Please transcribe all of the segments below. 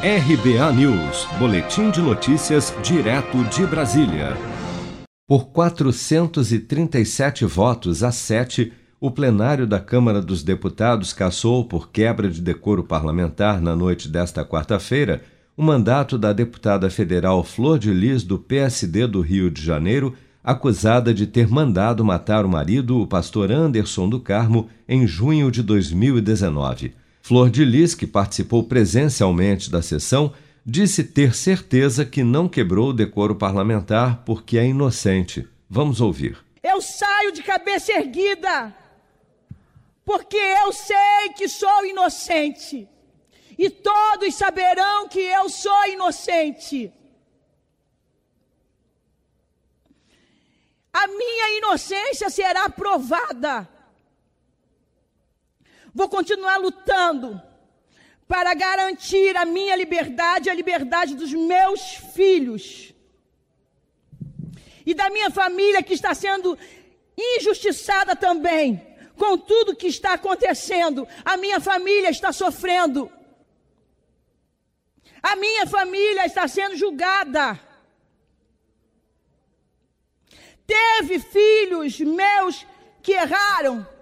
RBA News, Boletim de Notícias, direto de Brasília. Por 437 votos a 7, o plenário da Câmara dos Deputados cassou por quebra de decoro parlamentar na noite desta quarta-feira o mandato da deputada federal Flor de Lis do PSD do Rio de Janeiro, acusada de ter mandado matar o marido, o pastor Anderson do Carmo, em junho de 2019. Flor de Lis, que participou presencialmente da sessão, disse ter certeza que não quebrou o decoro parlamentar porque é inocente. Vamos ouvir. Eu saio de cabeça erguida, porque eu sei que sou inocente. E todos saberão que eu sou inocente. A minha inocência será provada Vou continuar lutando para garantir a minha liberdade e a liberdade dos meus filhos e da minha família que está sendo injustiçada também com tudo que está acontecendo. A minha família está sofrendo. A minha família está sendo julgada. Teve filhos meus que erraram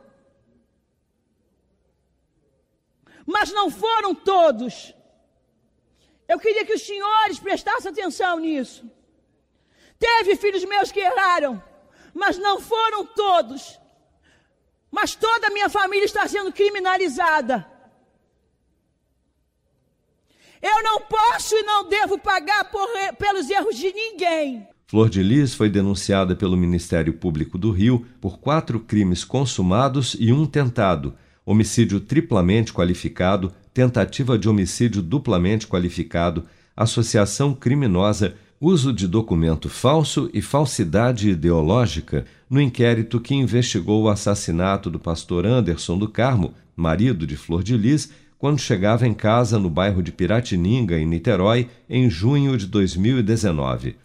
mas não foram todos. Eu queria que os senhores prestassem atenção nisso. Teve filhos meus que erraram, mas não foram todos. Mas toda a minha família está sendo criminalizada. Eu não posso e não devo pagar por, pelos erros de ninguém. Flor de Lis foi denunciada pelo Ministério Público do Rio por quatro crimes consumados e um tentado homicídio triplamente qualificado, tentativa de homicídio duplamente qualificado, associação criminosa, uso de documento falso e falsidade ideológica no inquérito que investigou o assassinato do pastor Anderson do Carmo, marido de Flor de Lis, quando chegava em casa no bairro de Piratininga, em Niterói, em junho de 2019.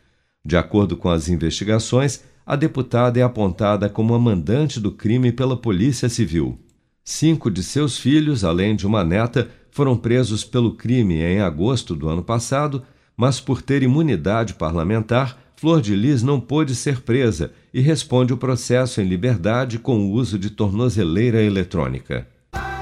De acordo com as investigações, a deputada é apontada como a mandante do crime pela Polícia Civil. Cinco de seus filhos, além de uma neta, foram presos pelo crime em agosto do ano passado, mas por ter imunidade parlamentar, Flor de Lis não pôde ser presa e responde o processo em liberdade com o uso de tornozeleira eletrônica.